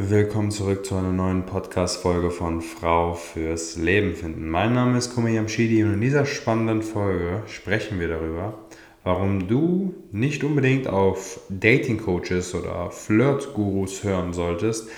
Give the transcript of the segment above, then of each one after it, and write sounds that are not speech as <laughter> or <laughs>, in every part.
Willkommen zurück zu einer neuen Podcast-Folge von Frau fürs Leben finden. Mein Name ist Kumi Yamshidi und in dieser spannenden Folge sprechen wir darüber, warum du nicht unbedingt auf Dating-Coaches oder Flirt-Gurus hören solltest.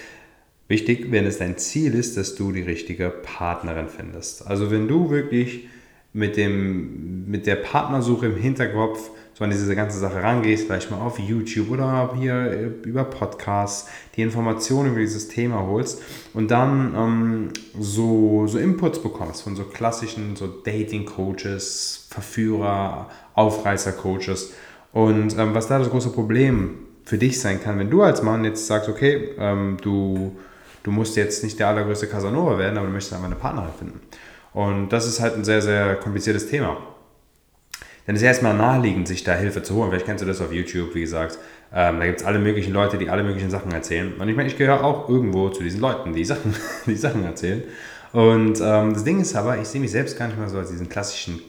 Wichtig, wenn es dein Ziel ist, dass du die richtige Partnerin findest. Also wenn du wirklich mit, dem, mit der Partnersuche im Hinterkopf so an diese ganze Sache rangehst, vielleicht mal auf YouTube oder hier äh, über Podcasts, die Informationen über dieses Thema holst und dann ähm, so, so Inputs bekommst von so klassischen so Dating-Coaches, Verführer, Aufreißer-Coaches. Und ähm, was da das große Problem für dich sein kann, wenn du als Mann jetzt sagst, okay, ähm, du, du musst jetzt nicht der allergrößte Casanova werden, aber du möchtest einfach eine Partnerin finden. Und das ist halt ein sehr, sehr kompliziertes Thema dann ist es erstmal naheliegend, sich da Hilfe zu holen. Vielleicht kennst du das auf YouTube, wie gesagt. Ähm, da gibt es alle möglichen Leute, die alle möglichen Sachen erzählen. Und ich meine, ich gehöre auch irgendwo zu diesen Leuten, die Sachen, <laughs> die Sachen erzählen. Und ähm, das Ding ist aber, ich sehe mich selbst gar nicht mehr so als diesen klassischen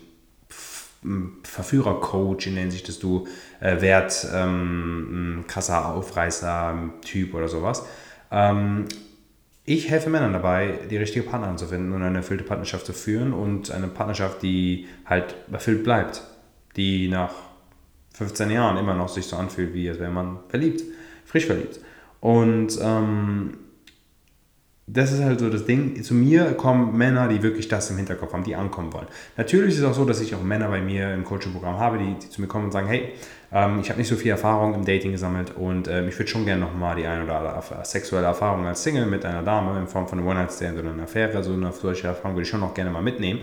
Verführer-Coach, in der Hinsicht, dass du äh, Wert, ähm, krasser Aufreißer-Typ oder sowas. Ähm, ich helfe Männern dabei, die richtige Partnerin zu finden und eine erfüllte Partnerschaft zu führen und eine Partnerschaft, die halt erfüllt bleibt die nach 15 Jahren immer noch sich so anfühlt, wie als wäre man verliebt, frisch verliebt. Und ähm, das ist halt so das Ding. Zu mir kommen Männer, die wirklich das im Hinterkopf haben, die ankommen wollen. Natürlich ist es auch so, dass ich auch Männer bei mir im Coaching-Programm habe, die, die, zu mir kommen und sagen, hey, ähm, ich habe nicht so viel Erfahrung im Dating gesammelt und ähm, ich würde schon gerne nochmal die eine oder andere sexuelle Erfahrung als Single mit einer Dame in Form von einem One-Night-Stand oder einer Affäre, so eine solche Erfahrung würde ich schon noch gerne mal mitnehmen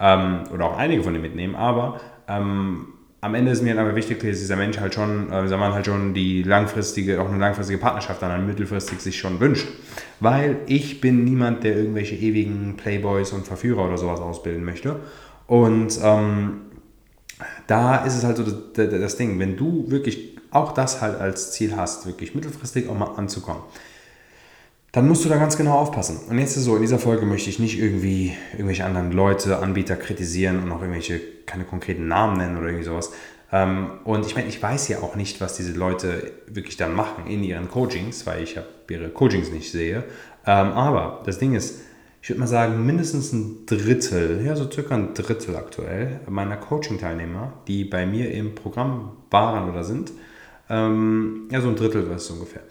ähm, oder auch einige von denen mitnehmen, aber ähm, am Ende ist mir aber wichtig, dass dieser Mensch halt schon, äh, man halt schon die langfristige, auch eine langfristige Partnerschaft dann mittelfristig sich schon wünscht. Weil ich bin niemand, der irgendwelche ewigen Playboys und Verführer oder sowas ausbilden möchte. Und ähm, da ist es halt so das, das Ding, wenn du wirklich auch das halt als Ziel hast, wirklich mittelfristig auch mal anzukommen dann musst du da ganz genau aufpassen. Und jetzt ist so, in dieser Folge möchte ich nicht irgendwie irgendwelche anderen Leute, Anbieter kritisieren und auch irgendwelche, keine konkreten Namen nennen oder irgendwie sowas. Ähm, und ich meine, ich weiß ja auch nicht, was diese Leute wirklich dann machen in ihren Coachings, weil ich ihre Coachings nicht sehe. Ähm, aber das Ding ist, ich würde mal sagen, mindestens ein Drittel, ja so circa ein Drittel aktuell meiner Coaching-Teilnehmer, die bei mir im Programm waren oder sind, ähm, ja so ein Drittel ist es ungefähr,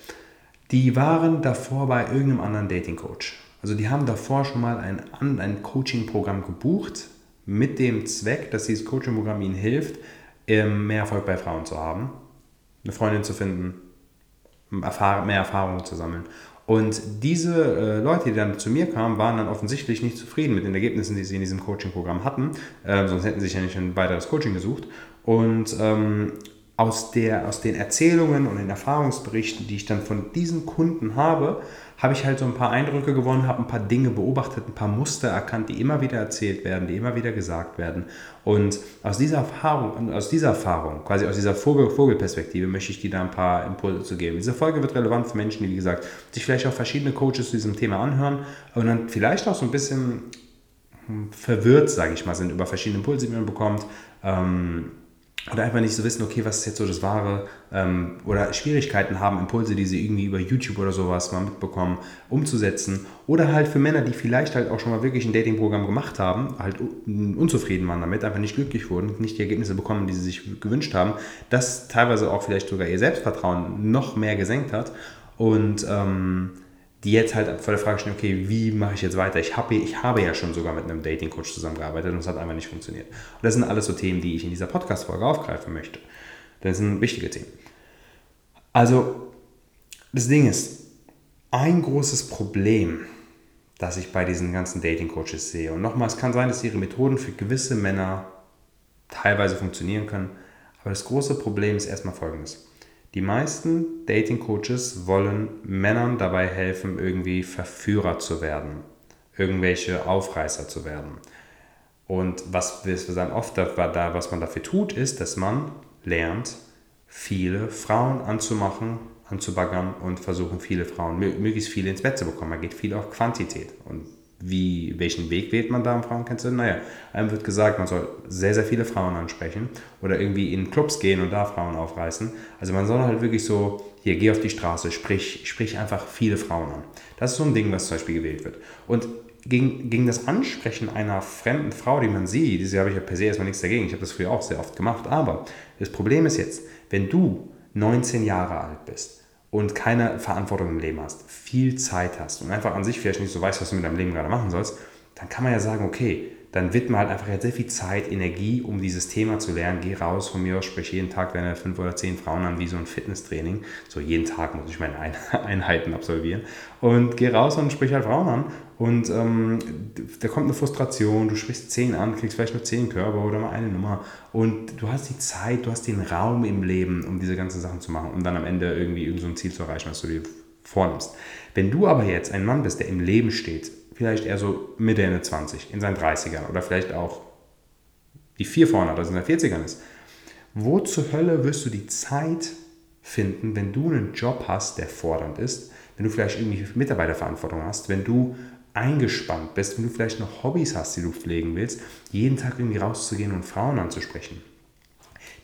die waren davor bei irgendeinem anderen Dating-Coach. Also die haben davor schon mal ein, ein Coaching-Programm gebucht mit dem Zweck, dass dieses Coaching-Programm ihnen hilft, ähm, mehr Erfolg bei Frauen zu haben, eine Freundin zu finden, mehr Erfahrungen zu sammeln. Und diese äh, Leute, die dann zu mir kamen, waren dann offensichtlich nicht zufrieden mit den Ergebnissen, die sie in diesem Coaching-Programm hatten. Äh, sonst hätten sie sich ja nicht ein weiteres Coaching gesucht. Und ähm, aus, der, aus den Erzählungen und den Erfahrungsberichten, die ich dann von diesen Kunden habe, habe ich halt so ein paar Eindrücke gewonnen, habe ein paar Dinge beobachtet, ein paar Muster erkannt, die immer wieder erzählt werden, die immer wieder gesagt werden. Und aus dieser Erfahrung, aus dieser Erfahrung, quasi aus dieser Vogel Vogelperspektive, möchte ich dir da ein paar Impulse zu geben. Diese Folge wird relevant für Menschen, die, wie gesagt, sich vielleicht auch verschiedene Coaches zu diesem Thema anhören und dann vielleicht auch so ein bisschen hm, verwirrt, sage ich mal, sind über verschiedene Impulse, die man bekommt. Ähm, oder einfach nicht so wissen, okay, was ist jetzt so das Wahre ähm, oder Schwierigkeiten haben, Impulse, die sie irgendwie über YouTube oder sowas mal mitbekommen, umzusetzen. Oder halt für Männer, die vielleicht halt auch schon mal wirklich ein Datingprogramm gemacht haben, halt unzufrieden waren damit, einfach nicht glücklich wurden, nicht die Ergebnisse bekommen, die sie sich gewünscht haben, das teilweise auch vielleicht sogar ihr Selbstvertrauen noch mehr gesenkt hat und ähm, die jetzt halt vor der Frage stehen, okay, wie mache ich jetzt weiter? Ich habe, ich habe ja schon sogar mit einem Dating-Coach zusammengearbeitet und es hat einfach nicht funktioniert. Und das sind alles so Themen, die ich in dieser Podcast-Folge aufgreifen möchte. Das sind wichtige Themen. Also, das Ding ist, ein großes Problem, das ich bei diesen ganzen Dating-Coaches sehe, und nochmal, es kann sein, dass ihre Methoden für gewisse Männer teilweise funktionieren können, aber das große Problem ist erstmal folgendes. Die meisten Dating-Coaches wollen Männern dabei helfen, irgendwie Verführer zu werden, irgendwelche Aufreißer zu werden. Und was wir dann oft da, was man dafür tut, ist, dass man lernt, viele Frauen anzumachen, anzubaggern und versuchen, viele Frauen, möglichst viele ins Bett zu bekommen. Man geht viel auf Quantität. Und wie, welchen Weg wählt man da im Frauenkennzeichen? Naja, einem wird gesagt, man soll sehr, sehr viele Frauen ansprechen oder irgendwie in Clubs gehen und da Frauen aufreißen. Also man soll halt wirklich so, hier, geh auf die Straße, sprich, sprich einfach viele Frauen an. Das ist so ein Ding, was zum Beispiel gewählt wird. Und gegen, gegen das Ansprechen einer fremden Frau, die man sieht, diese habe ich ja per se erstmal nichts dagegen. Ich habe das früher auch sehr oft gemacht. Aber das Problem ist jetzt, wenn du 19 Jahre alt bist und keine Verantwortung im Leben hast, viel Zeit hast und einfach an sich vielleicht nicht so weißt, was du mit deinem Leben gerade machen sollst, dann kann man ja sagen, okay, dann widme halt einfach sehr viel Zeit, Energie, um dieses Thema zu lernen. Geh raus von mir aus, sprich jeden Tag deine fünf oder zehn Frauen an, wie so ein Fitnesstraining. So jeden Tag muss ich meine <laughs> Einheiten absolvieren. Und geh raus und sprich halt Frauen an. Und ähm, da kommt eine Frustration, du sprichst zehn an, kriegst vielleicht nur zehn Körper oder mal eine Nummer. Und du hast die Zeit, du hast den Raum im Leben, um diese ganzen Sachen zu machen, um dann am Ende irgendwie irgend so ein Ziel zu erreichen, was du dir vornimmst. Wenn du aber jetzt ein Mann bist, der im Leben steht, vielleicht eher so Mitte, Ende 20, in seinen 30ern oder vielleicht auch die 4 vorne hat, also in den 40ern ist. Wo zur Hölle wirst du die Zeit finden, wenn du einen Job hast, der fordernd ist, wenn du vielleicht irgendwie Mitarbeiterverantwortung hast, wenn du eingespannt bist, wenn du vielleicht noch Hobbys hast, die du pflegen willst, jeden Tag irgendwie rauszugehen und Frauen anzusprechen.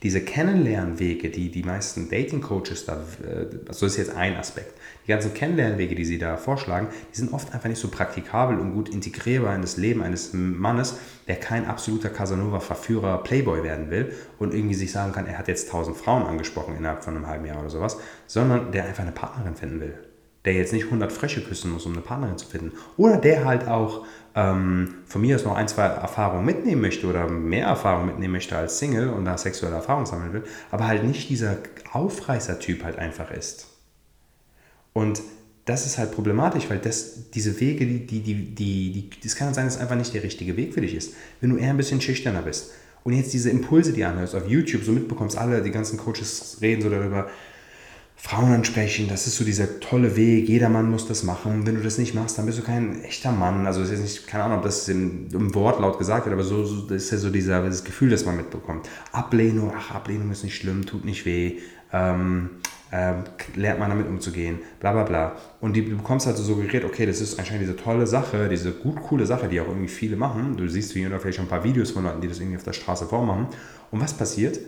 Diese Kennenlernwege, die die meisten Dating-Coaches da, äh, also das ist jetzt ein Aspekt, die ganzen Kennenlernwege, die sie da vorschlagen, die sind oft einfach nicht so praktikabel und gut integrierbar in das Leben eines Mannes, der kein absoluter Casanova-Verführer Playboy werden will und irgendwie sich sagen kann, er hat jetzt tausend Frauen angesprochen innerhalb von einem halben Jahr oder sowas, sondern der einfach eine Partnerin finden will der jetzt nicht 100 Frösche küssen muss, um eine Partnerin zu finden. Oder der halt auch ähm, von mir aus noch ein, zwei Erfahrungen mitnehmen möchte oder mehr Erfahrungen mitnehmen möchte als Single und da sexuelle Erfahrungen sammeln will, aber halt nicht dieser Aufreißer-Typ halt einfach ist. Und das ist halt problematisch, weil das, diese Wege, die, die, die, die, das kann sein, dass einfach nicht der richtige Weg für dich ist. Wenn du eher ein bisschen schüchterner bist und jetzt diese Impulse, die anhörst auf YouTube, so mitbekommst, alle, die ganzen Coaches reden so darüber, Frauen ansprechen, das ist so dieser tolle Weg, jeder Mann muss das machen. Wenn du das nicht machst, dann bist du kein echter Mann. Also ist nicht, keine Ahnung, ob das im, im Wortlaut gesagt wird, aber so, so ist ja so dieser, das Gefühl, das man mitbekommt. Ablehnung, ach, Ablehnung ist nicht schlimm, tut nicht weh, ähm, äh, lernt man damit umzugehen, bla bla bla. Und die, du bekommst halt so suggeriert, okay, das ist anscheinend diese tolle Sache, diese gut coole Sache, die auch irgendwie viele machen. Du siehst wie oder vielleicht schon ein paar Videos von Leuten, die das irgendwie auf der Straße vormachen. Und was passiert?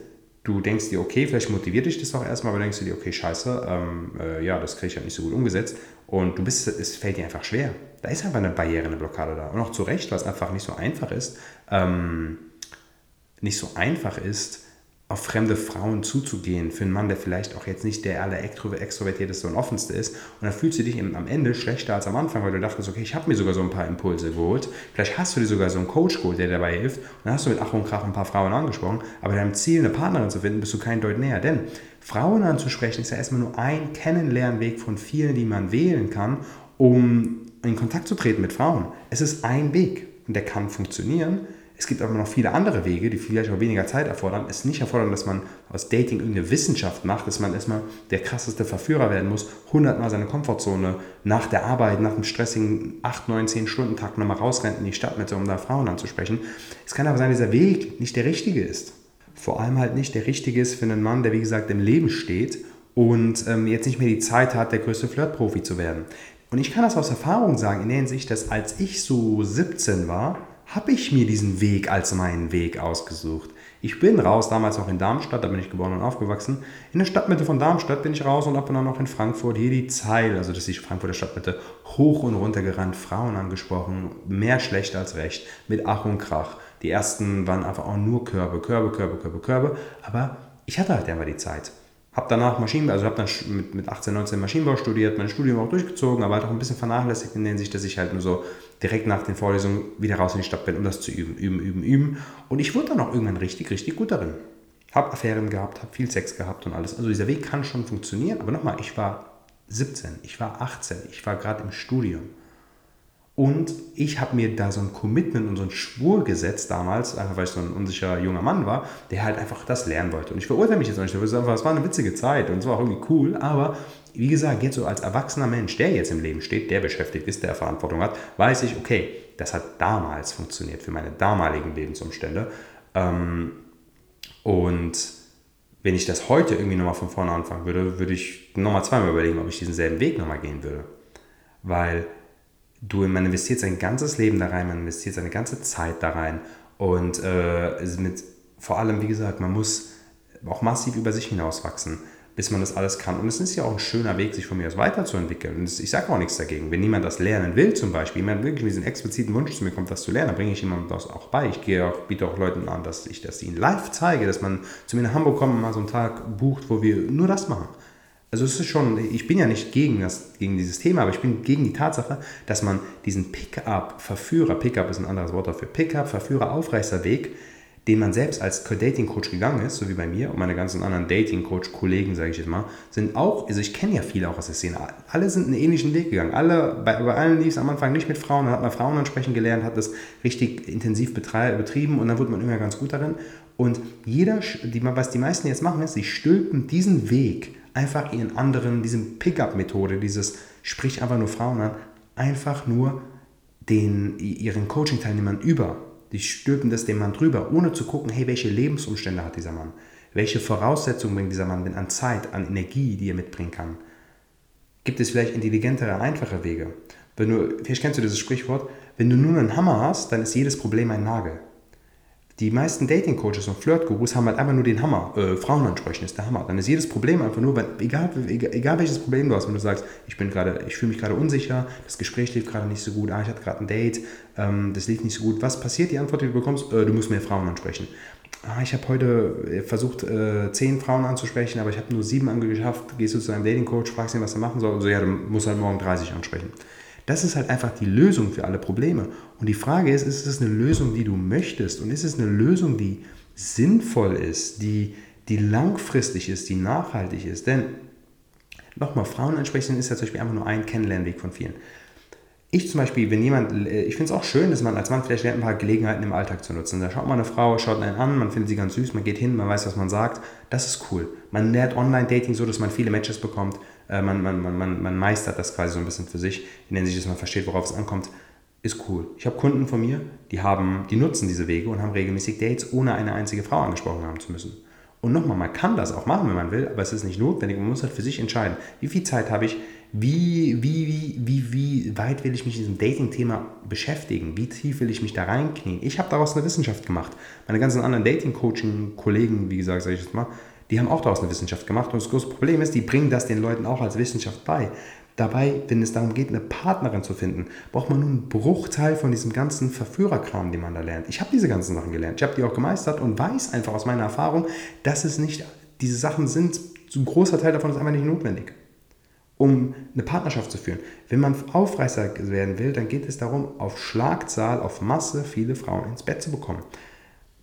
Du denkst dir, okay, vielleicht motiviert dich das auch erstmal, aber denkst du dir, okay, scheiße, ähm, äh, ja, das kriege ich ja nicht so gut umgesetzt. Und du bist, es fällt dir einfach schwer. Da ist einfach eine Barriere, eine Blockade da. Und auch zu Recht, weil es einfach nicht so einfach ist, ähm, nicht so einfach ist, auf fremde Frauen zuzugehen, für einen Mann, der vielleicht auch jetzt nicht der aller extrovertierteste und offenste ist. Und dann fühlst du dich eben am Ende schlechter als am Anfang, weil du dachtest, okay, ich habe mir sogar so ein paar Impulse geholt. Vielleicht hast du dir sogar so einen Coach geholt, der dabei hilft. Und dann hast du mit Ach und Krach ein paar Frauen angesprochen. Aber deinem Ziel, eine Partnerin zu finden, bist du kein Deut näher. Denn Frauen anzusprechen ist ja erstmal nur ein Kennenlernweg von vielen, die man wählen kann, um in Kontakt zu treten mit Frauen. Es ist ein Weg und der kann funktionieren es gibt aber noch viele andere Wege, die vielleicht auch weniger Zeit erfordern. Es nicht erfordern, dass man aus Dating irgendeine Wissenschaft macht, dass man erstmal der krasseste Verführer werden muss, hundertmal seine Komfortzone nach der Arbeit, nach einem stressigen 8, 9, 10 Stunden Tag nochmal rausrennt in die Stadtmitte, um da Frauen anzusprechen. Es kann aber sein, dass dieser Weg nicht der richtige ist. Vor allem halt nicht der richtige ist für einen Mann, der wie gesagt im Leben steht und ähm, jetzt nicht mehr die Zeit hat, der größte Flirtprofi zu werden. Und ich kann das aus Erfahrung sagen, in der Hinsicht, dass als ich so 17 war, habe ich mir diesen Weg als meinen Weg ausgesucht. Ich bin raus, damals auch in Darmstadt, da bin ich geboren und aufgewachsen. In der Stadtmitte von Darmstadt bin ich raus und ab und an noch in Frankfurt, hier die Zeil, also das ist die Frankfurter Stadtmitte, hoch und runter gerannt, Frauen angesprochen, mehr schlecht als recht, mit Ach und Krach. Die ersten waren einfach auch nur Körbe, Körbe, Körbe, Körbe, Körbe, aber ich hatte halt einfach die Zeit. Habe danach Maschinenbau, also habe dann mit, mit 18, 19 Maschinenbau studiert, mein Studium auch durchgezogen, aber halt auch ein bisschen vernachlässigt in der Hinsicht, dass ich halt nur so direkt nach den Vorlesungen wieder raus in die Stadt bin, um das zu üben, üben, üben, üben. Und ich wurde dann auch irgendwann richtig, richtig gut darin. Habe Affären gehabt, habe viel Sex gehabt und alles. Also dieser Weg kann schon funktionieren, aber nochmal, ich war 17, ich war 18, ich war gerade im Studium. Und ich habe mir da so ein Commitment und so ein Schwur gesetzt damals, einfach weil ich so ein unsicherer junger Mann war, der halt einfach das lernen wollte. Und ich verurteile mich jetzt nicht, es war eine witzige Zeit und es war auch irgendwie cool, aber wie gesagt, jetzt so als erwachsener Mensch, der jetzt im Leben steht, der beschäftigt ist, der Verantwortung hat, weiß ich, okay, das hat damals funktioniert für meine damaligen Lebensumstände. Ähm, und wenn ich das heute irgendwie nochmal von vorne anfangen würde, würde ich nochmal zweimal überlegen, ob ich diesen selben Weg nochmal gehen würde. Weil du, man investiert sein ganzes Leben da rein, man investiert seine ganze Zeit da rein und äh, mit, vor allem, wie gesagt, man muss auch massiv über sich hinauswachsen bis man das alles kann. Und es ist ja auch ein schöner Weg, sich von mir aus weiterzuentwickeln. Und ich sage auch nichts dagegen. Wenn jemand das lernen will, zum Beispiel, jemand wirklich mit diesem expliziten Wunsch zu mir kommt, das zu lernen, dann bringe ich jemandem das auch bei. Ich gehe auch, biete auch Leuten an, dass ich das ihnen live zeige, dass man zu mir nach Hamburg kommt und mal so einen Tag bucht, wo wir nur das machen. Also es ist schon, ich bin ja nicht gegen, das, gegen dieses Thema, aber ich bin gegen die Tatsache, dass man diesen Pickup-Verführer, Pickup ist ein anderes Wort dafür, Pickup-Verführer-Aufreißer-Weg, den man selbst als Dating-Coach gegangen ist, so wie bei mir und meine ganzen anderen Dating-Coach-Kollegen, sage ich jetzt mal, sind auch, also ich kenne ja viele auch aus der Szene, alle sind einen ähnlichen Weg gegangen. Alle, bei, bei allen lief es am Anfang nicht mit Frauen, dann hat man Frauen ansprechen gelernt, hat das richtig intensiv betrieben und dann wurde man immer ganz gut darin. Und jeder, die, was die meisten jetzt machen, ist, sie stülpen diesen Weg einfach ihren anderen, diese Pickup-Methode, dieses sprich einfach nur Frauen an, einfach nur den, ihren Coaching-Teilnehmern über. Die stülpen das dem Mann drüber, ohne zu gucken, hey, welche Lebensumstände hat dieser Mann? Welche Voraussetzungen bringt dieser Mann denn an Zeit, an Energie, die er mitbringen kann? Gibt es vielleicht intelligentere, einfache Wege? Wenn du, vielleicht kennst du dieses Sprichwort, wenn du nur einen Hammer hast, dann ist jedes Problem ein Nagel. Die meisten Dating-Coaches und Flirt-Gurus haben halt einfach nur den Hammer. Äh, Frauen ansprechen ist der Hammer. Dann ist jedes Problem einfach nur, wenn, egal, egal, egal, welches Problem du hast, wenn du sagst, ich bin gerade, ich fühle mich gerade unsicher, das Gespräch lief gerade nicht so gut, ah, ich hatte gerade ein Date, ähm, das lief nicht so gut. Was passiert? Die Antwort, die du bekommst, äh, du musst mehr Frauen ansprechen. Ah, ich habe heute äh, versucht, äh, zehn Frauen anzusprechen, aber ich habe nur sieben angeschafft. Gehst du zu einem Dating-Coach, fragst ihn, was er machen soll, und so, ja, du musst halt morgen 30 ansprechen. Das ist halt einfach die Lösung für alle Probleme. Und die Frage ist, ist es eine Lösung, die du möchtest? Und ist es eine Lösung, die sinnvoll ist, die, die langfristig ist, die nachhaltig ist? Denn, nochmal, Frauen ansprechen ist ja zum Beispiel einfach nur ein Kennenlernweg von vielen. Ich zum Beispiel, wenn jemand, äh, ich finde es auch schön, dass man als Mann vielleicht lernt, ein paar Gelegenheiten im Alltag zu nutzen. Da schaut man eine Frau, schaut einen an, man findet sie ganz süß, man geht hin, man weiß, was man sagt. Das ist cool. Man lernt Online-Dating so, dass man viele Matches bekommt. Äh, man, man, man, man meistert das quasi so ein bisschen für sich, in der Hinsicht, dass man versteht, worauf es ankommt, ist cool. Ich habe Kunden von mir, die, haben, die nutzen diese Wege und haben regelmäßig Dates, ohne eine einzige Frau angesprochen haben zu müssen. Und nochmal, man kann das auch machen, wenn man will, aber es ist nicht notwendig. Man muss halt für sich entscheiden, wie viel Zeit habe ich, wie, wie, wie, wie, wie weit will ich mich mit diesem Dating-Thema beschäftigen, wie tief will ich mich da reinknien. Ich habe daraus eine Wissenschaft gemacht. Meine ganzen anderen Dating-Coaching-Kollegen, wie gesagt, sage ich jetzt mal, die haben auch daraus eine Wissenschaft gemacht. Und das große Problem ist, die bringen das den Leuten auch als Wissenschaft bei. Dabei, wenn es darum geht, eine Partnerin zu finden, braucht man nur einen Bruchteil von diesem ganzen Verführerkram, den man da lernt. Ich habe diese ganzen Sachen gelernt. Ich habe die auch gemeistert und weiß einfach aus meiner Erfahrung, dass es nicht, diese Sachen sind, ein großer Teil davon ist einfach nicht notwendig, um eine Partnerschaft zu führen. Wenn man Aufreißer werden will, dann geht es darum, auf Schlagzahl, auf Masse viele Frauen ins Bett zu bekommen.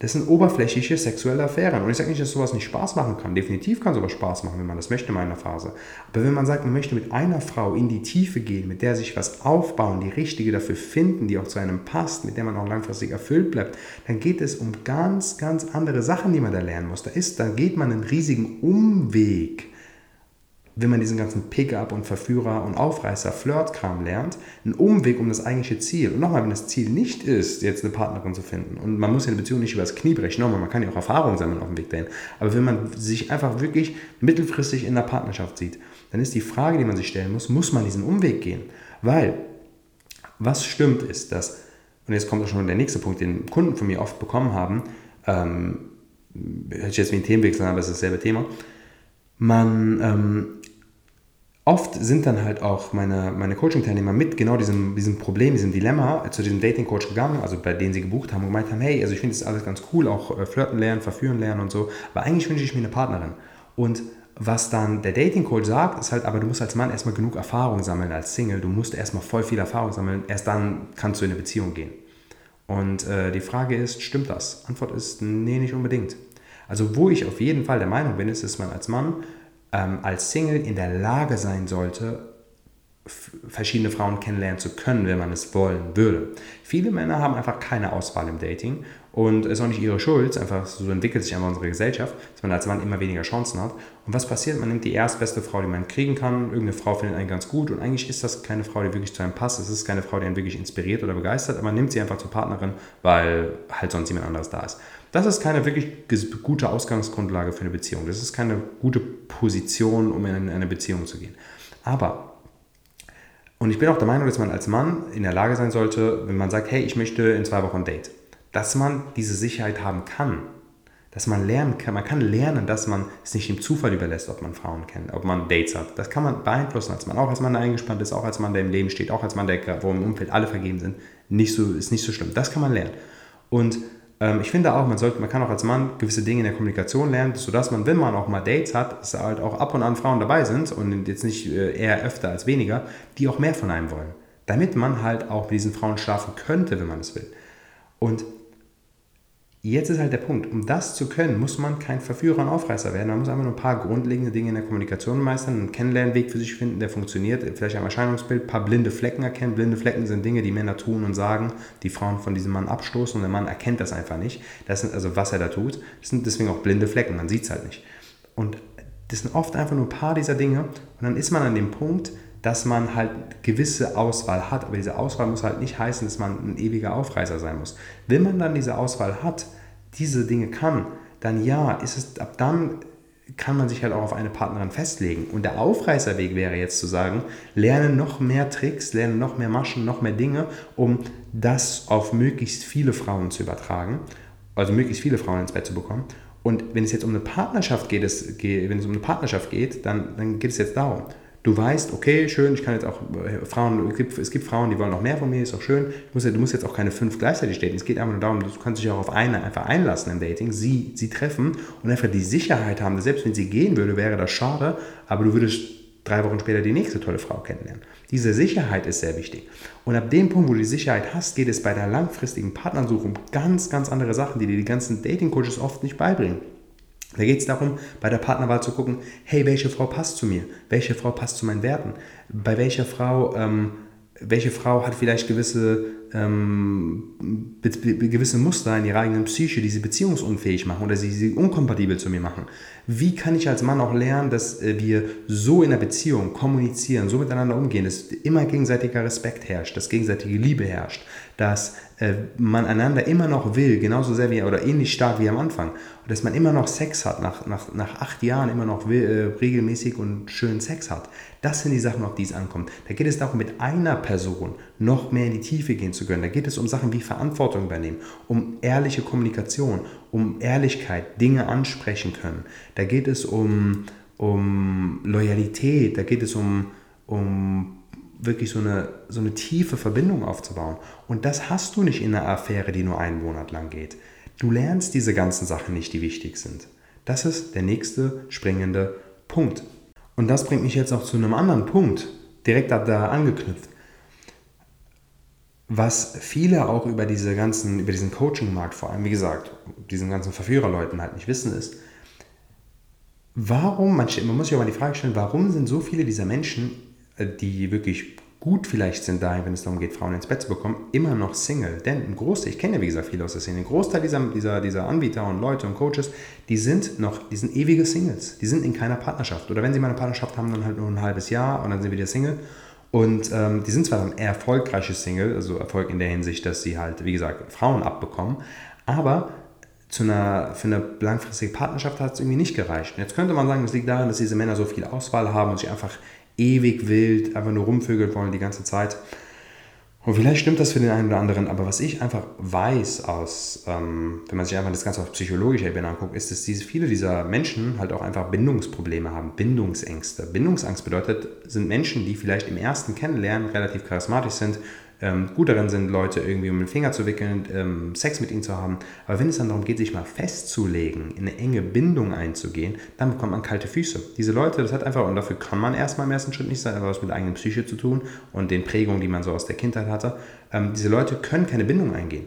Das sind oberflächliche sexuelle Affären. Und ich sage nicht, dass sowas nicht Spaß machen kann. Definitiv kann sowas Spaß machen, wenn man das möchte in einer Phase. Aber wenn man sagt, man möchte mit einer Frau in die Tiefe gehen, mit der sich was aufbauen, die richtige dafür finden, die auch zu einem passt, mit der man auch langfristig erfüllt bleibt, dann geht es um ganz, ganz andere Sachen, die man da lernen muss. Da ist, dann geht man einen riesigen Umweg wenn man diesen ganzen Pickup und Verführer und Aufreißer, Flirtkram lernt, einen Umweg um das eigentliche Ziel. Und nochmal, wenn das Ziel nicht ist, jetzt eine Partnerin zu finden, und man muss ja eine Beziehung nicht übers Knie brechen, nochmal, man kann ja auch Erfahrungen sammeln auf dem Weg dahin, aber wenn man sich einfach wirklich mittelfristig in einer Partnerschaft sieht, dann ist die Frage, die man sich stellen muss, muss man diesen Umweg gehen? Weil, was stimmt ist, dass, und jetzt kommt auch schon der nächste Punkt, den Kunden von mir oft bekommen haben, ähm, hört sich jetzt wie ein Themenwechsel aber es ist dasselbe Thema, man ähm, oft sind dann halt auch meine, meine Coaching-Teilnehmer mit genau diesem, diesem Problem, diesem Dilemma zu diesem Dating-Coach gegangen, also bei denen sie gebucht haben und gemeint haben, hey, also ich finde das alles ganz cool, auch äh, flirten lernen, verführen lernen und so, aber eigentlich wünsche ich mir eine Partnerin. Und was dann der Dating-Coach sagt, ist halt, aber du musst als Mann erstmal genug Erfahrung sammeln als Single, du musst erstmal voll viel Erfahrung sammeln, erst dann kannst du in eine Beziehung gehen. Und äh, die Frage ist, stimmt das? Antwort ist, nee, nicht unbedingt. Also wo ich auf jeden Fall der Meinung bin, ist, dass man als Mann ähm, als Single in der Lage sein sollte, verschiedene Frauen kennenlernen zu können, wenn man es wollen würde. Viele Männer haben einfach keine Auswahl im Dating und es ist auch nicht ihre Schuld, einfach so entwickelt sich einfach unsere Gesellschaft, dass man als Mann immer weniger Chancen hat. Und was passiert? Man nimmt die erstbeste Frau, die man kriegen kann, irgendeine Frau findet einen ganz gut und eigentlich ist das keine Frau, die wirklich zu einem passt, es ist keine Frau, die einen wirklich inspiriert oder begeistert, aber man nimmt sie einfach zur Partnerin, weil halt sonst jemand anderes da ist. Das ist keine wirklich gute Ausgangsgrundlage für eine Beziehung. Das ist keine gute Position, um in eine Beziehung zu gehen. Aber Und ich bin auch der Meinung, dass man als Mann in der Lage sein sollte, wenn man sagt, hey, ich möchte in zwei Wochen ein Date, dass man diese Sicherheit haben kann. Dass man lernen kann, man kann lernen, dass man es nicht dem Zufall überlässt, ob man Frauen kennt, ob man Dates hat. Das kann man beeinflussen als Mann, auch als der eingespannt ist, auch als Mann, der im Leben steht, auch als Mann, der, wo im Umfeld alle vergeben sind. Nicht so, ist nicht so schlimm. Das kann man lernen. Und ich finde auch, man, sollte, man kann auch als Mann gewisse Dinge in der Kommunikation lernen, sodass man, wenn man auch mal Dates hat, dass halt auch ab und an Frauen dabei sind und jetzt nicht äh, eher öfter als weniger, die auch mehr von einem wollen. Damit man halt auch mit diesen Frauen schlafen könnte, wenn man es will. Und Jetzt ist halt der Punkt, um das zu können, muss man kein Verführer und Aufreißer werden. Man muss einfach nur ein paar grundlegende Dinge in der Kommunikation meistern, einen Kennenlernweg für sich finden, der funktioniert, vielleicht ein Erscheinungsbild, ein paar blinde Flecken erkennen. Blinde Flecken sind Dinge, die Männer tun und sagen, die Frauen von diesem Mann abstoßen und der Mann erkennt das einfach nicht. Das sind also, was er da tut. Das sind deswegen auch blinde Flecken, man sieht es halt nicht. Und das sind oft einfach nur ein paar dieser Dinge und dann ist man an dem Punkt, dass man halt gewisse Auswahl hat. Aber diese Auswahl muss halt nicht heißen, dass man ein ewiger Aufreißer sein muss. Wenn man dann diese Auswahl hat, diese Dinge kann, dann ja, ist es ab dann kann man sich halt auch auf eine Partnerin festlegen. Und der Aufreißerweg wäre jetzt zu sagen, lerne noch mehr Tricks, lerne noch mehr Maschen, noch mehr Dinge, um das auf möglichst viele Frauen zu übertragen, also möglichst viele Frauen ins Bett zu bekommen. Und wenn es jetzt um eine Partnerschaft geht, es, wenn es um eine Partnerschaft geht, dann, dann geht es jetzt darum, Du weißt, okay, schön, ich kann jetzt auch äh, Frauen, es gibt, es gibt Frauen, die wollen noch mehr von mir, ist auch schön. Muss, du musst jetzt auch keine fünf gleichzeitig daten. Es geht einfach nur darum, du kannst dich auch auf eine einfach einlassen im Dating, sie, sie treffen und einfach die Sicherheit haben, dass selbst wenn sie gehen würde, wäre das schade, aber du würdest drei Wochen später die nächste tolle Frau kennenlernen. Diese Sicherheit ist sehr wichtig. Und ab dem Punkt, wo du die Sicherheit hast, geht es bei der langfristigen Partnersuche um ganz, ganz andere Sachen, die dir die ganzen Dating-Coaches oft nicht beibringen. Da geht es darum, bei der Partnerwahl zu gucken, hey, welche Frau passt zu mir? Welche Frau passt zu meinen Werten? Bei welcher Frau, ähm, welche Frau hat vielleicht gewisse ähm, gewisse Muster in ihrer eigenen Psyche, die sie beziehungsunfähig machen oder sie, sie unkompatibel zu mir machen. Wie kann ich als Mann auch lernen, dass äh, wir so in der Beziehung kommunizieren, so miteinander umgehen, dass immer gegenseitiger Respekt herrscht, dass gegenseitige Liebe herrscht, dass äh, man einander immer noch will, genauso sehr wie oder ähnlich stark wie am Anfang. Und dass man immer noch Sex hat, nach, nach, nach acht Jahren immer noch will, äh, regelmäßig und schön Sex hat. Das sind die Sachen, auf die es ankommt. Da geht es darum, mit einer Person noch mehr in die Tiefe gehen zu können. Da geht es um Sachen wie Verantwortung übernehmen, um ehrliche Kommunikation, um Ehrlichkeit, Dinge ansprechen können. Da geht es um, um Loyalität, da geht es um, um wirklich so eine, so eine tiefe Verbindung aufzubauen. Und das hast du nicht in einer Affäre, die nur einen Monat lang geht. Du lernst diese ganzen Sachen nicht, die wichtig sind. Das ist der nächste springende Punkt. Und das bringt mich jetzt auch zu einem anderen Punkt, direkt da angeknüpft. Was viele auch über diese ganzen, über diesen Coaching-Markt, vor allem, wie gesagt, diesen ganzen Verführerleuten halt nicht wissen, ist, warum, man, man muss sich auch mal die Frage stellen, warum sind so viele dieser Menschen, die wirklich gut vielleicht sind daher, wenn es darum geht, Frauen ins Bett zu bekommen, immer noch Single. Denn ein Großteil, ich kenne ja wie gesagt viele aus der Szene, ein Großteil dieser, dieser, dieser Anbieter und Leute und Coaches, die sind noch, die sind ewige Singles. Die sind in keiner Partnerschaft. Oder wenn sie mal eine Partnerschaft haben, dann halt nur ein halbes Jahr und dann sind sie wieder Single. Und ähm, die sind zwar dann erfolgreiche Single, also Erfolg in der Hinsicht, dass sie halt, wie gesagt, Frauen abbekommen, aber zu einer, für eine langfristige Partnerschaft hat es irgendwie nicht gereicht. Jetzt könnte man sagen, das liegt daran, dass diese Männer so viel Auswahl haben und sich einfach ewig wild, einfach nur rumvögeln wollen die ganze Zeit. Und vielleicht stimmt das für den einen oder anderen, aber was ich einfach weiß aus, ähm, wenn man sich einfach das Ganze auf psychologischer Ebene anguckt, ist, dass diese, viele dieser Menschen halt auch einfach Bindungsprobleme haben, Bindungsängste. Bindungsangst bedeutet, sind Menschen, die vielleicht im ersten Kennenlernen relativ charismatisch sind, ähm, gut darin sind, Leute irgendwie um den Finger zu wickeln, ähm, Sex mit ihnen zu haben. Aber wenn es dann darum geht, sich mal festzulegen, in eine enge Bindung einzugehen, dann bekommt man kalte Füße. Diese Leute, das hat einfach, und dafür kann man erstmal im ersten Schritt nicht sein, aber was mit der eigenen Psyche zu tun und den Prägungen, die man so aus der Kindheit hatte. Ähm, diese Leute können keine Bindung eingehen.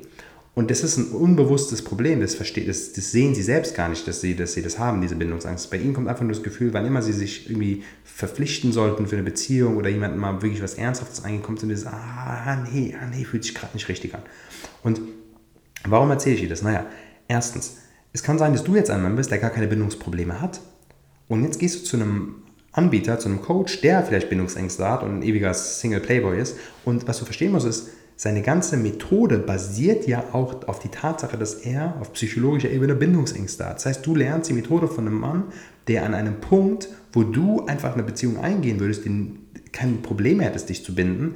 Und das ist ein unbewusstes Problem, das, versteht, das, das sehen sie selbst gar nicht, dass sie, dass sie das haben, diese Bindungsangst. Bei ihnen kommt einfach nur das Gefühl, wann immer sie sich irgendwie verpflichten sollten für eine Beziehung oder jemandem mal wirklich was Ernsthaftes eingehen, kommt so dieses, ah nee, ah nee, fühlt sich gerade nicht richtig an. Und warum erzähle ich dir das? Naja, erstens, es kann sein, dass du jetzt ein Mann bist, der gar keine Bindungsprobleme hat. Und jetzt gehst du zu einem Anbieter, zu einem Coach, der vielleicht Bindungsängste hat und ein ewiger Single Playboy ist. Und was du verstehen musst, ist, seine ganze Methode basiert ja auch auf die Tatsache, dass er auf psychologischer Ebene Bindungsängste hat. Das heißt, du lernst die Methode von einem Mann, der an einem Punkt, wo du einfach eine Beziehung eingehen würdest, den kein Problem hättest, dich zu binden.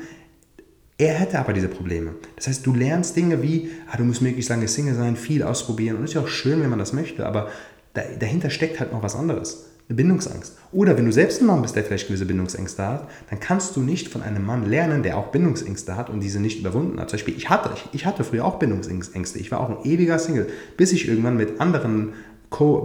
Er hätte aber diese Probleme. Das heißt, du lernst Dinge wie, ah, du musst möglichst lange Single sein, viel ausprobieren. Und ist ja auch schön, wenn man das möchte, aber dahinter steckt halt noch was anderes. Eine Bindungsangst. Oder wenn du selbst ein Mann bist, der vielleicht gewisse Bindungsängste hat, dann kannst du nicht von einem Mann lernen, der auch Bindungsängste hat und diese nicht überwunden hat. Zum Beispiel, ich hatte, ich hatte früher auch Bindungsängste. Ich war auch ein ewiger Single, bis ich irgendwann mit anderen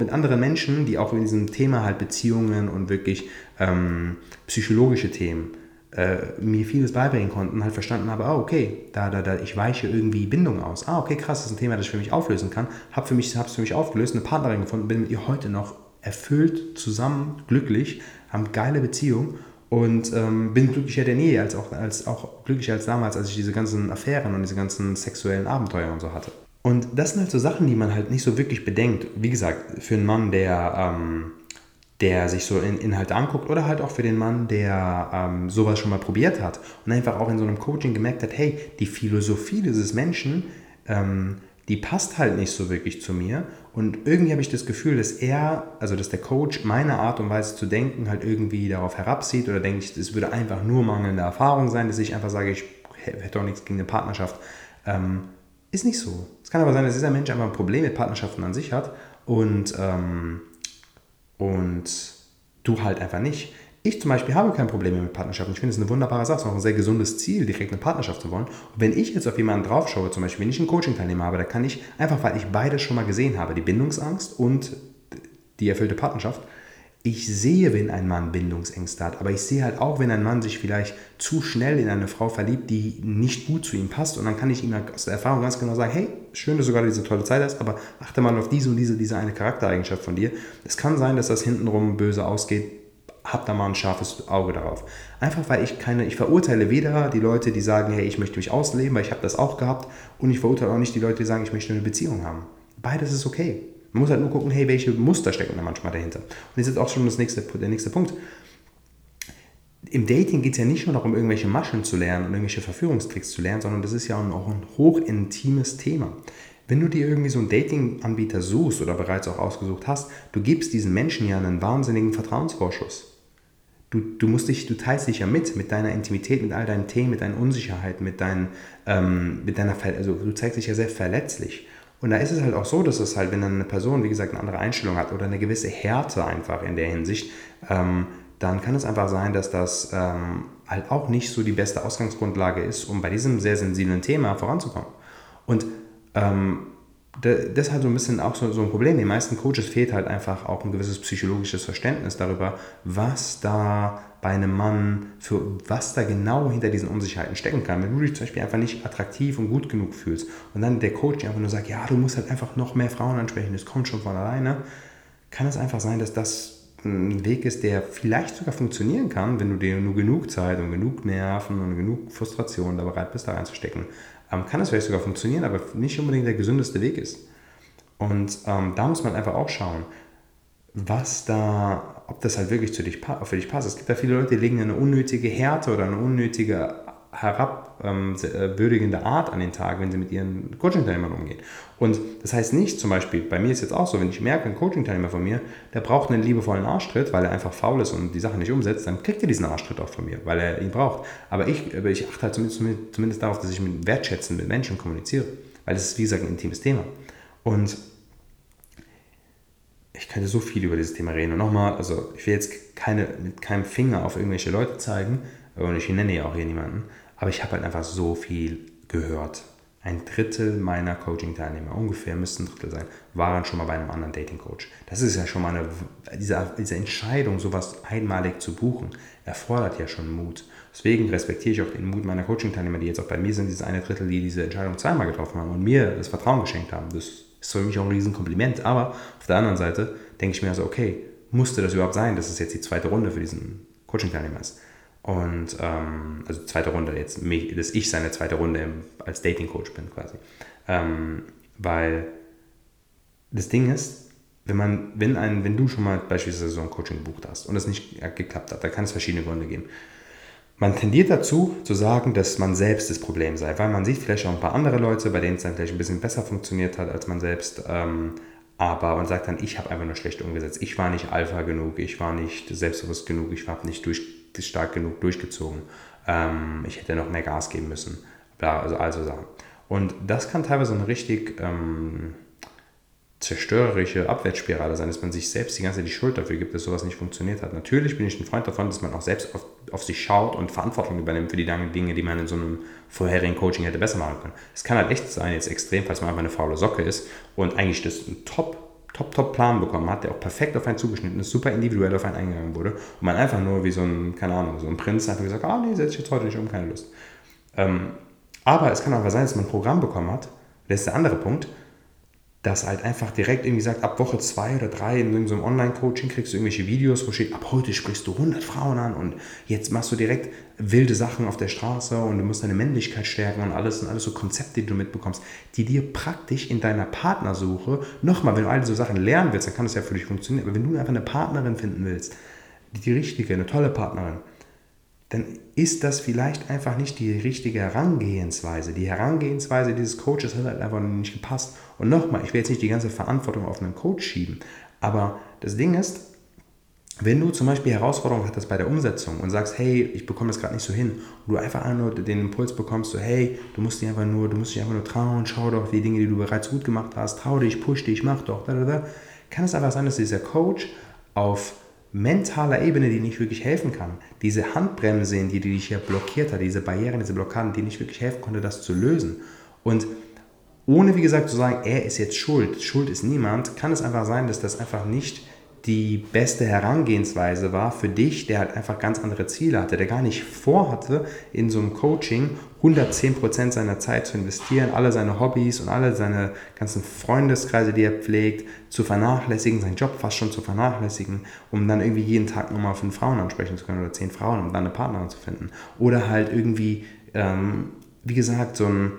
mit anderen Menschen, die auch in diesem Thema halt Beziehungen und wirklich ähm, psychologische Themen äh, mir vieles beibringen konnten, halt verstanden habe, ah, okay, da, da, da, ich weiche irgendwie Bindung aus. Ah, okay, krass, das ist ein Thema, das ich für mich auflösen kann. Habe für mich, es für mich aufgelöst, eine Partnerin gefunden, bin mit ihr heute noch erfüllt, zusammen, glücklich, haben geile Beziehung und ähm, bin glücklicher denn je, als auch, als auch glücklicher als damals, als ich diese ganzen Affären und diese ganzen sexuellen Abenteuer und so hatte. Und das sind halt so Sachen, die man halt nicht so wirklich bedenkt. Wie gesagt, für einen Mann, der, ähm, der sich so in Inhalte anguckt oder halt auch für den Mann, der ähm, sowas schon mal probiert hat und einfach auch in so einem Coaching gemerkt hat, hey, die Philosophie dieses Menschen, ähm, die passt halt nicht so wirklich zu mir. Und irgendwie habe ich das Gefühl, dass er, also dass der Coach meine Art und Weise zu denken halt irgendwie darauf herabsieht oder denkt, es würde einfach nur mangelnde Erfahrung sein, dass ich einfach sage, ich hätte auch nichts gegen eine Partnerschaft. Ähm, ist nicht so. Es kann aber sein, dass dieser Mensch einfach ein Problem mit Partnerschaften an sich hat und, ähm, und du halt einfach nicht. Ich zum Beispiel habe kein Problem mit Partnerschaften. Ich finde es eine wunderbare Sache. Es ist auch ein sehr gesundes Ziel, direkt eine Partnerschaft zu wollen. Und wenn ich jetzt auf jemanden draufschaue, zum Beispiel, wenn ich einen Coaching-Teilnehmer habe, da kann ich einfach, weil ich beides schon mal gesehen habe, die Bindungsangst und die erfüllte Partnerschaft, ich sehe, wenn ein Mann Bindungsängste hat, aber ich sehe halt auch, wenn ein Mann sich vielleicht zu schnell in eine Frau verliebt, die nicht gut zu ihm passt. Und dann kann ich ihm aus der Erfahrung ganz genau sagen, hey, schön, dass du gerade diese tolle Zeit hast, aber achte mal auf diese und diese, diese eine Charaktereigenschaft von dir. Es kann sein, dass das hintenrum böse ausgeht. Hab da mal ein scharfes Auge darauf. Einfach weil ich keine, ich verurteile weder die Leute, die sagen, hey, ich möchte mich ausleben, weil ich habe das auch gehabt, und ich verurteile auch nicht die Leute, die sagen, ich möchte eine Beziehung haben. Beides ist okay. Man muss halt nur gucken, hey, welche Muster stecken da manchmal dahinter. Und das ist auch schon das nächste, der nächste Punkt. Im Dating geht es ja nicht nur darum, irgendwelche Maschen zu lernen und irgendwelche Verführungstricks zu lernen, sondern das ist ja auch ein hochintimes Thema. Wenn du dir irgendwie so einen Dating-Anbieter suchst oder bereits auch ausgesucht hast, du gibst diesen Menschen ja einen wahnsinnigen Vertrauensvorschuss. Du, du, musst dich, du teilst dich ja mit, mit deiner Intimität, mit all deinen Themen, mit deinen Unsicherheiten, mit, deinen, ähm, mit deiner, also du zeigst dich ja sehr verletzlich. Und da ist es halt auch so, dass es halt, wenn dann eine Person, wie gesagt, eine andere Einstellung hat oder eine gewisse Härte einfach in der Hinsicht, ähm, dann kann es einfach sein, dass das ähm, halt auch nicht so die beste Ausgangsgrundlage ist, um bei diesem sehr sensiblen Thema voranzukommen. Und ähm, das ist halt so ein bisschen auch so, so ein Problem. Den meisten Coaches fehlt halt einfach auch ein gewisses psychologisches Verständnis darüber, was da bei einem Mann, für was da genau hinter diesen Unsicherheiten stecken kann. Wenn du dich zum Beispiel einfach nicht attraktiv und gut genug fühlst und dann der Coach dir einfach nur sagt, ja, du musst halt einfach noch mehr Frauen ansprechen, das kommt schon von alleine, kann es einfach sein, dass das ein Weg ist, der vielleicht sogar funktionieren kann, wenn du dir nur genug Zeit und genug Nerven und genug Frustration da bereit bist, da reinzustecken. Ähm, kann es vielleicht sogar funktionieren, aber nicht unbedingt der gesündeste Weg ist. Und ähm, da muss man einfach auch schauen, was da ob das halt wirklich zu dich, für dich passt. Es gibt ja viele Leute, die legen eine unnötige Härte oder eine unnötige herabwürdigende ähm, Art an den Tag, wenn sie mit ihren Coaching-Teilnehmern umgehen. Und das heißt nicht, zum Beispiel, bei mir ist jetzt auch so, wenn ich merke, ein Coaching-Teilnehmer von mir, der braucht einen liebevollen Arschtritt, weil er einfach faul ist und die Sache nicht umsetzt, dann kriegt er diesen Arschtritt auch von mir, weil er ihn braucht. Aber ich, aber ich achte halt zumindest, zumindest darauf, dass ich mit Wertschätzen mit Menschen kommuniziere, weil das ist, wie gesagt, ein intimes Thema. Und ich könnte so viel über dieses Thema reden. Und nochmal, also ich will jetzt keine, mit keinem Finger auf irgendwelche Leute zeigen, und ich nenne ja auch hier niemanden, aber ich habe halt einfach so viel gehört. Ein Drittel meiner Coaching-Teilnehmer, ungefähr müsste ein Drittel sein, waren schon mal bei einem anderen Dating-Coach. Das ist ja schon mal eine, diese, diese Entscheidung, sowas einmalig zu buchen, erfordert ja schon Mut. Deswegen respektiere ich auch den Mut meiner Coaching-Teilnehmer, die jetzt auch bei mir sind, dieses eine Drittel, die diese Entscheidung zweimal getroffen haben und mir das Vertrauen geschenkt haben. Das ist für mich auch ein Riesenkompliment. Aber auf der anderen Seite denke ich mir also, okay, musste das überhaupt sein, dass es jetzt die zweite Runde für diesen Coaching-Teilnehmer ist? Und ähm, also zweite Runde, jetzt mich, dass ich seine zweite Runde im, als Dating-Coach bin quasi. Ähm, weil das Ding ist, wenn man, wenn ein, wenn du schon mal beispielsweise so ein Coaching gebucht hast und es nicht geklappt hat, da kann es verschiedene Gründe geben. Man tendiert dazu, zu sagen, dass man selbst das Problem sei, weil man sieht vielleicht auch ein paar andere Leute, bei denen es dann vielleicht ein bisschen besser funktioniert hat als man selbst, ähm, aber man sagt dann, ich habe einfach nur schlecht umgesetzt. Ich war nicht Alpha genug, ich war nicht selbstbewusst genug, ich habe nicht durch stark genug durchgezogen. Ähm, ich hätte noch mehr Gas geben müssen. Also, also Sachen. Und das kann teilweise eine richtig ähm, zerstörerische Abwärtsspirale sein, dass man sich selbst die ganze Zeit die Schuld dafür gibt, dass sowas nicht funktioniert hat. Natürlich bin ich ein Freund davon, dass man auch selbst auf, auf sich schaut und Verantwortung übernimmt für die Dinge, die man in so einem vorherigen Coaching hätte besser machen können. Es kann halt echt sein, jetzt extrem, falls man einfach eine faule Socke ist und eigentlich das ein Top Top, Top Plan bekommen hat, der auch perfekt auf einen zugeschnitten ist, super individuell auf einen eingegangen wurde und man einfach nur wie so ein, keine Ahnung, so ein Prinz einfach gesagt, ah nee, setze ich jetzt heute nicht um, keine Lust. Ähm, aber es kann auch sein, dass man ein Programm bekommen hat, das ist der andere Punkt, das halt einfach direkt irgendwie sagt, ab Woche zwei oder drei in so einem Online-Coaching kriegst du irgendwelche Videos, wo steht, ab heute sprichst du 100 Frauen an und jetzt machst du direkt wilde Sachen auf der Straße und du musst deine Männlichkeit stärken und alles und alles so Konzepte, die du mitbekommst, die dir praktisch in deiner Partnersuche, nochmal, wenn du all diese Sachen lernen willst, dann kann das ja für dich funktionieren, aber wenn du einfach eine Partnerin finden willst, die richtige, eine tolle Partnerin, dann ist das vielleicht einfach nicht die richtige Herangehensweise. Die Herangehensweise dieses Coaches hat halt einfach nicht gepasst. Und nochmal, ich will jetzt nicht die ganze Verantwortung auf einen Coach schieben, aber das Ding ist, wenn du zum Beispiel Herausforderungen hattest bei der Umsetzung und sagst, hey, ich bekomme das gerade nicht so hin, und du einfach nur den Impuls bekommst, so, hey, du musst dich einfach nur, du musst dich einfach nur trauen, schau doch die Dinge, die du bereits gut gemacht hast, trau dich, push dich, mach doch, da, da, da, kann es einfach sein, dass dieser Coach auf mentaler Ebene, die nicht wirklich helfen kann. Diese Handbremse, die dich hier blockiert hat, diese Barrieren, diese Blockaden, die nicht wirklich helfen konnte, das zu lösen. Und ohne, wie gesagt, zu sagen, er ist jetzt schuld, schuld ist niemand, kann es einfach sein, dass das einfach nicht die beste Herangehensweise war für dich, der halt einfach ganz andere Ziele hatte, der gar nicht vorhatte, in so einem Coaching 110% seiner Zeit zu investieren, alle seine Hobbys und alle seine ganzen Freundeskreise, die er pflegt, zu vernachlässigen, seinen Job fast schon zu vernachlässigen, um dann irgendwie jeden Tag nochmal fünf Frauen ansprechen zu können oder zehn Frauen, um dann eine Partnerin zu finden. Oder halt irgendwie, ähm, wie gesagt, so ein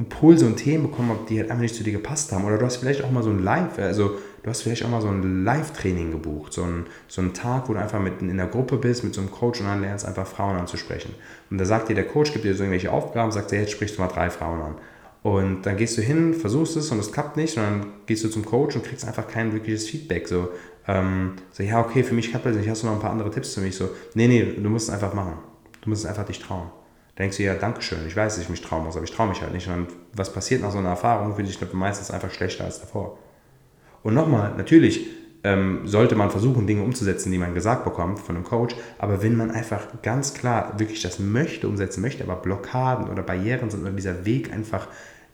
Impulse und Themen bekommen die halt einfach nicht zu dir gepasst haben. Oder du hast vielleicht auch mal so ein Live, also du hast vielleicht auch mal so ein Live-Training gebucht, so, ein, so einen Tag, wo du einfach mit in der Gruppe bist, mit so einem Coach und dann lernst einfach Frauen anzusprechen. Und da sagt dir der Coach, gibt dir so irgendwelche Aufgaben, sagt dir, jetzt sprichst du mal drei Frauen an. Und dann gehst du hin, versuchst es und es klappt nicht, und dann gehst du zum Coach und kriegst einfach kein wirkliches Feedback. So, ähm, so ja, okay, für mich klappt das nicht, hast du noch ein paar andere Tipps für mich? So, nee, nee, du musst es einfach machen. Du musst es einfach dich trauen. Da denkst du, ja, danke schön, ich weiß, dass ich mich trauen muss, aber ich traue mich halt nicht. Und dann, was passiert nach so einer Erfahrung, finde ich meistens einfach schlechter als davor. Und nochmal, natürlich ähm, sollte man versuchen, Dinge umzusetzen, die man gesagt bekommt von einem Coach, aber wenn man einfach ganz klar wirklich das möchte, umsetzen möchte, aber Blockaden oder Barrieren sind oder dieser Weg einfach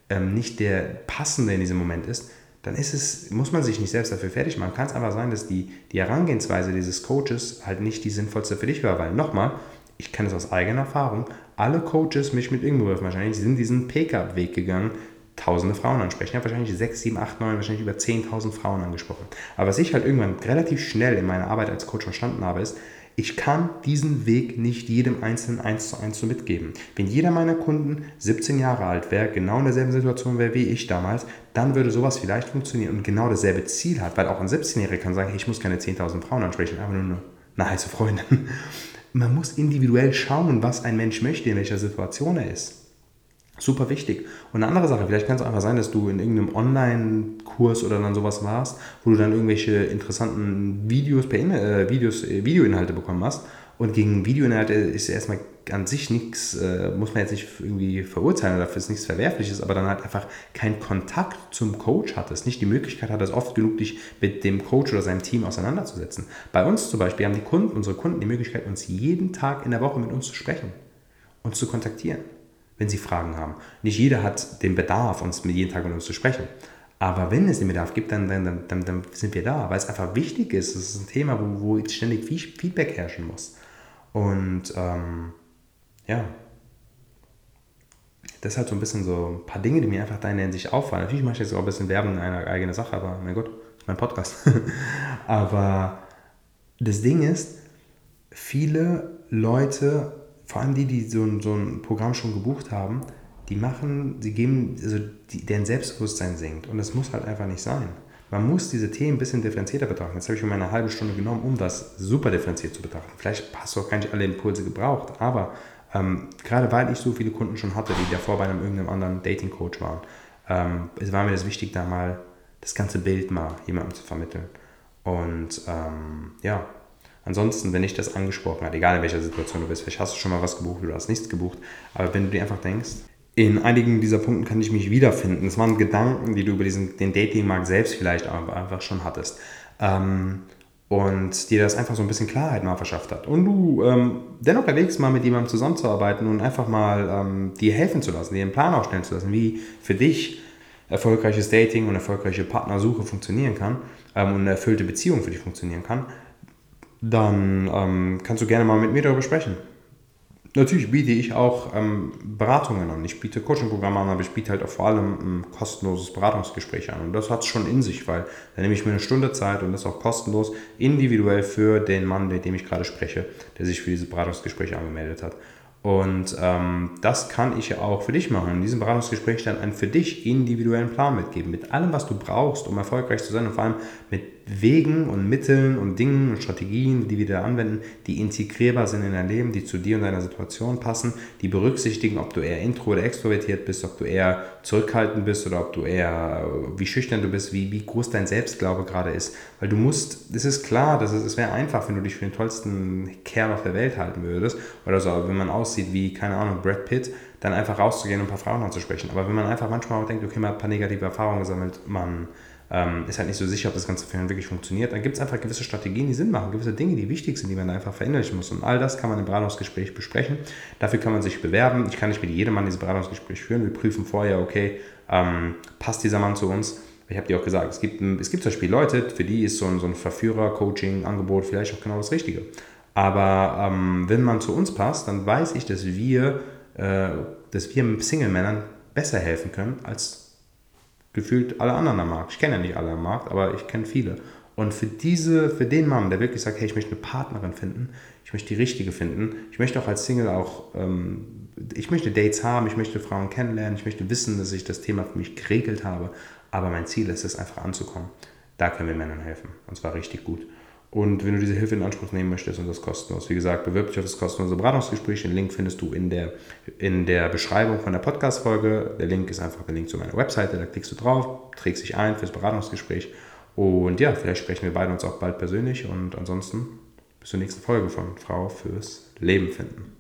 ähm, nicht der passende in diesem Moment ist, dann ist es, muss man sich nicht selbst dafür fertig machen. Kann es einfach sein, dass die, die Herangehensweise dieses Coaches halt nicht die sinnvollste für dich war, weil nochmal, ich kenne es aus eigener Erfahrung, alle Coaches, mich mit irgendwo wahrscheinlich, sind diesen Pickup-Weg gegangen, tausende Frauen ansprechen. Ich habe wahrscheinlich 6, 7, 8, 9, wahrscheinlich über 10.000 Frauen angesprochen. Aber was ich halt irgendwann relativ schnell in meiner Arbeit als Coach verstanden habe, ist, ich kann diesen Weg nicht jedem Einzelnen eins zu eins so mitgeben. Wenn jeder meiner Kunden 17 Jahre alt wäre, genau in derselben Situation wäre wie ich damals, dann würde sowas vielleicht funktionieren und genau dasselbe Ziel hat, weil auch ein 17-Jähriger kann sagen, hey, ich muss keine 10.000 Frauen ansprechen, einfach nur eine, eine heiße Freundin. Man muss individuell schauen, was ein Mensch möchte, in welcher Situation er ist. Super wichtig. Und eine andere Sache, vielleicht kann es einfach sein, dass du in irgendeinem Online-Kurs oder dann sowas warst, wo du dann irgendwelche interessanten Videos, per äh, Videos, äh, Videoinhalte bekommen hast. Und gegen Videoinhalte ist erstmal an sich nichts, äh, muss man jetzt nicht irgendwie verurteilen, dafür ist nichts Verwerfliches, aber dann halt einfach keinen Kontakt zum Coach hattest, nicht die Möglichkeit hattest, oft genug dich mit dem Coach oder seinem Team auseinanderzusetzen. Bei uns zum Beispiel haben die Kunden, unsere Kunden die Möglichkeit, uns jeden Tag in der Woche mit uns zu sprechen und zu kontaktieren wenn sie Fragen haben. Nicht jeder hat den Bedarf, uns jeden Tag mit uns zu sprechen. Aber wenn es den Bedarf gibt, dann, dann, dann, dann sind wir da, weil es einfach wichtig ist. Es ist ein Thema, wo, wo ständig Feedback herrschen muss. Und ähm, ja, das ist halt so ein bisschen so ein paar Dinge, die mir einfach da in Hinsicht auffallen. Natürlich mache ich jetzt auch ein bisschen Werbung in einer eigenen Sache, aber mein Gott, das ist mein Podcast. <laughs> aber das Ding ist, viele Leute vor allem die, die so ein, so ein Programm schon gebucht haben, die machen, sie geben, also die, deren Selbstbewusstsein sinkt. Und das muss halt einfach nicht sein. Man muss diese Themen ein bisschen differenzierter betrachten. Jetzt habe ich mir eine halbe Stunde genommen, um das super differenziert zu betrachten. Vielleicht hast du auch gar nicht alle Impulse gebraucht, aber ähm, gerade weil ich so viele Kunden schon hatte, die davor bei einem irgendeinem anderen Dating-Coach waren, ähm, es war mir das wichtig, da mal das ganze Bild mal jemandem zu vermitteln. Und ähm, ja, Ansonsten, wenn dich das angesprochen hat, egal in welcher Situation du bist, vielleicht hast du schon mal was gebucht oder hast nichts gebucht, aber wenn du dir einfach denkst, in einigen dieser Punkten kann ich mich wiederfinden. Das waren Gedanken, die du über diesen, den Datingmarkt selbst vielleicht einfach schon hattest. Ähm, und dir das einfach so ein bisschen Klarheit mal verschafft hat. Und du ähm, dennoch erwägst, mal mit jemandem zusammenzuarbeiten und einfach mal ähm, dir helfen zu lassen, dir einen Plan aufstellen zu lassen, wie für dich erfolgreiches Dating und erfolgreiche Partnersuche funktionieren kann ähm, und eine erfüllte Beziehung für dich funktionieren kann, dann ähm, kannst du gerne mal mit mir darüber sprechen. Natürlich biete ich auch ähm, Beratungen an. Ich biete Coaching-Programme an, aber ich biete halt auch vor allem ein kostenloses Beratungsgespräch an. Und das hat es schon in sich, weil da nehme ich mir eine Stunde Zeit und das auch kostenlos, individuell für den Mann, mit dem ich gerade spreche, der sich für dieses Beratungsgespräch angemeldet hat. Und ähm, das kann ich ja auch für dich machen. In diesem Beratungsgespräch dann einen für dich individuellen Plan mitgeben. Mit allem, was du brauchst, um erfolgreich zu sein und vor allem mit Wegen und Mitteln und Dingen und Strategien, die wir da anwenden, die integrierbar sind in dein Leben, die zu dir und deiner Situation passen, die berücksichtigen, ob du eher intro oder extrovertiert bist, ob du eher zurückhaltend bist oder ob du eher, wie schüchtern du bist, wie, wie groß dein Selbstglaube gerade ist. Weil du musst, es ist klar, dass es, es wäre einfach, wenn du dich für den tollsten Kerl auf der Welt halten würdest oder so, wenn man aussieht wie, keine Ahnung, Brad Pitt, dann einfach rauszugehen und ein paar Frauen anzusprechen. Aber wenn man einfach manchmal auch denkt, okay, man hat ein paar negative Erfahrungen gesammelt, man ähm, ist halt nicht so sicher, ob das Ganze für ihn wirklich funktioniert. Dann gibt es einfach gewisse Strategien, die Sinn machen, gewisse Dinge, die wichtig sind, die man einfach verinnerlichen muss. Und all das kann man im Beratungsgespräch besprechen. Dafür kann man sich bewerben. Ich kann nicht mit jedem Mann dieses Beratungsgespräch führen. Wir prüfen vorher, okay, ähm, passt dieser Mann zu uns? Ich habe dir auch gesagt, es gibt, es gibt zum Beispiel Leute, für die ist so ein, so ein Verführer-Coaching-Angebot vielleicht auch genau das Richtige. Aber ähm, wenn man zu uns passt, dann weiß ich, dass wir, äh, dass wir Single-Männern besser helfen können als gefühlt alle anderen am Markt. Ich kenne ja nicht alle am Markt, aber ich kenne viele. Und für diese, für den Mann, der wirklich sagt, hey, ich möchte eine Partnerin finden, ich möchte die richtige finden, ich möchte auch als Single auch, ähm, ich möchte Dates haben, ich möchte Frauen kennenlernen, ich möchte wissen, dass ich das Thema für mich geregelt habe, aber mein Ziel ist es, einfach anzukommen. Da können wir Männern helfen. Und zwar richtig gut. Und wenn du diese Hilfe in Anspruch nehmen möchtest und das kostenlos, wie gesagt, bewirb dich auf das kostenlose Beratungsgespräch. Den Link findest du in der, in der Beschreibung von der Podcast-Folge. Der Link ist einfach der Link zu meiner Webseite. Da klickst du drauf, trägst dich ein fürs Beratungsgespräch. Und ja, vielleicht sprechen wir beide uns auch bald persönlich. Und ansonsten bis zur nächsten Folge von Frau fürs Leben finden.